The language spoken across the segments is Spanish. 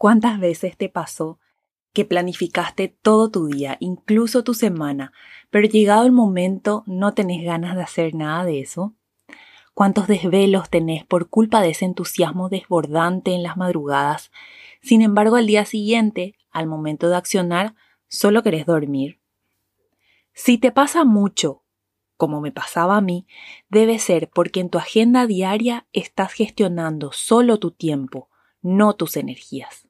¿Cuántas veces te pasó que planificaste todo tu día, incluso tu semana, pero llegado el momento no tenés ganas de hacer nada de eso? ¿Cuántos desvelos tenés por culpa de ese entusiasmo desbordante en las madrugadas? Sin embargo, al día siguiente, al momento de accionar, solo querés dormir. Si te pasa mucho, como me pasaba a mí, debe ser porque en tu agenda diaria estás gestionando solo tu tiempo, no tus energías.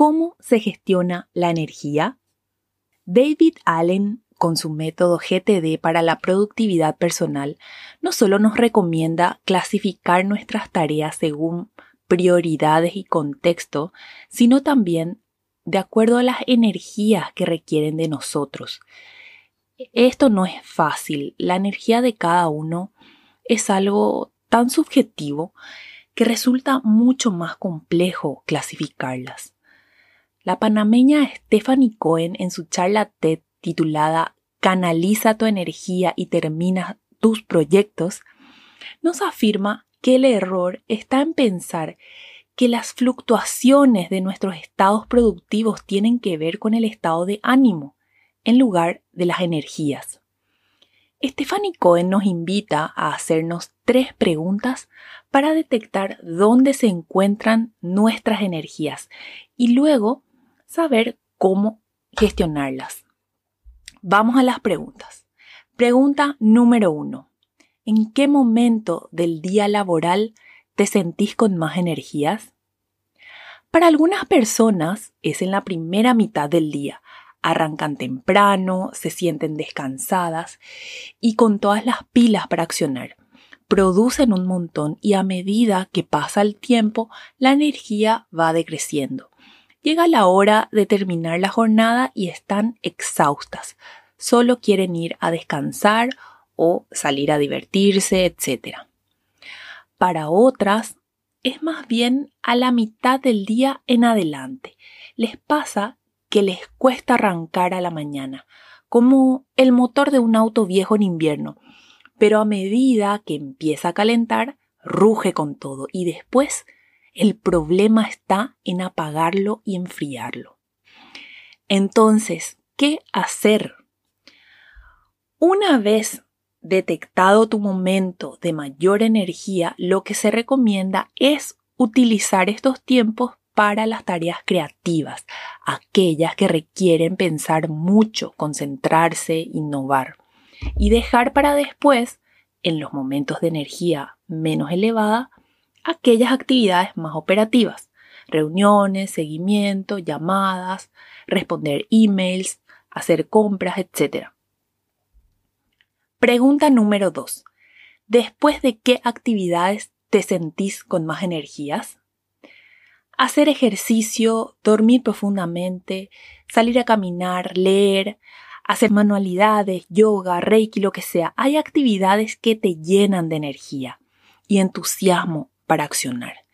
¿Cómo se gestiona la energía? David Allen, con su método GTD para la productividad personal, no solo nos recomienda clasificar nuestras tareas según prioridades y contexto, sino también de acuerdo a las energías que requieren de nosotros. Esto no es fácil, la energía de cada uno es algo tan subjetivo que resulta mucho más complejo clasificarlas. La panameña Stephanie Cohen en su charla TED titulada Canaliza tu energía y termina tus proyectos, nos afirma que el error está en pensar que las fluctuaciones de nuestros estados productivos tienen que ver con el estado de ánimo, en lugar de las energías. Stephanie Cohen nos invita a hacernos tres preguntas para detectar dónde se encuentran nuestras energías y luego saber cómo gestionarlas. Vamos a las preguntas. Pregunta número uno. ¿En qué momento del día laboral te sentís con más energías? Para algunas personas es en la primera mitad del día. Arrancan temprano, se sienten descansadas y con todas las pilas para accionar. Producen un montón y a medida que pasa el tiempo, la energía va decreciendo. Llega la hora de terminar la jornada y están exhaustas. Solo quieren ir a descansar o salir a divertirse, etc. Para otras, es más bien a la mitad del día en adelante. Les pasa que les cuesta arrancar a la mañana, como el motor de un auto viejo en invierno, pero a medida que empieza a calentar, ruge con todo y después el problema está en apagarlo y enfriarlo. Entonces, ¿qué hacer? Una vez detectado tu momento de mayor energía, lo que se recomienda es utilizar estos tiempos para las tareas creativas, aquellas que requieren pensar mucho, concentrarse, innovar, y dejar para después, en los momentos de energía menos elevada, aquellas actividades más operativas, reuniones, seguimiento, llamadas, responder emails, hacer compras, etc. Pregunta número 2. ¿Después de qué actividades te sentís con más energías? Hacer ejercicio, dormir profundamente, salir a caminar, leer, hacer manualidades, yoga, reiki, lo que sea. Hay actividades que te llenan de energía y entusiasmo para accionar.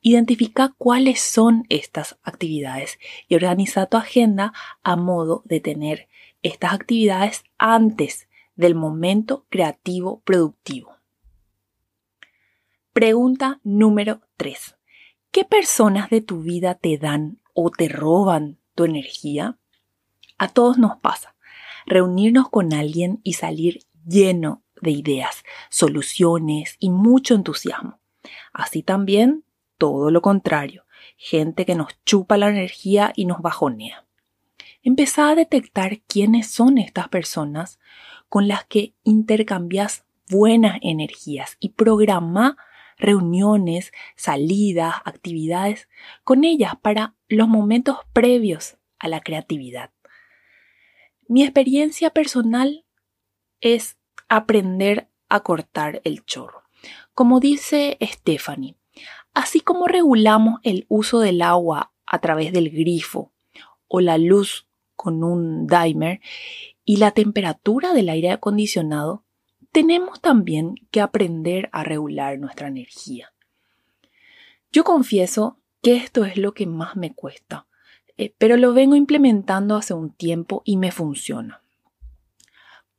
Identifica cuáles son estas actividades y organiza tu agenda a modo de tener estas actividades antes del momento creativo productivo. Pregunta número 3. ¿Qué personas de tu vida te dan o te roban tu energía? A todos nos pasa. Reunirnos con alguien y salir lleno de ideas, soluciones y mucho entusiasmo. Así también todo lo contrario, gente que nos chupa la energía y nos bajonea. Empezá a detectar quiénes son estas personas con las que intercambias buenas energías y programa reuniones, salidas, actividades con ellas para los momentos previos a la creatividad. Mi experiencia personal es aprender a cortar el chorro. Como dice Stephanie, Así como regulamos el uso del agua a través del grifo o la luz con un dimer y la temperatura del aire acondicionado, tenemos también que aprender a regular nuestra energía. Yo confieso que esto es lo que más me cuesta, eh, pero lo vengo implementando hace un tiempo y me funciona.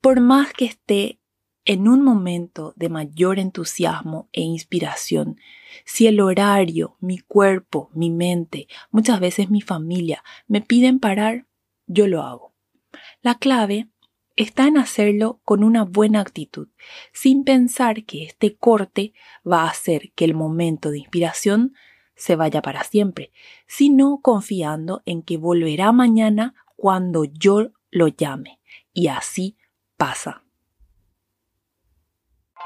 Por más que esté en un momento de mayor entusiasmo e inspiración, si el horario, mi cuerpo, mi mente, muchas veces mi familia me piden parar, yo lo hago. La clave está en hacerlo con una buena actitud, sin pensar que este corte va a hacer que el momento de inspiración se vaya para siempre, sino confiando en que volverá mañana cuando yo lo llame. Y así pasa.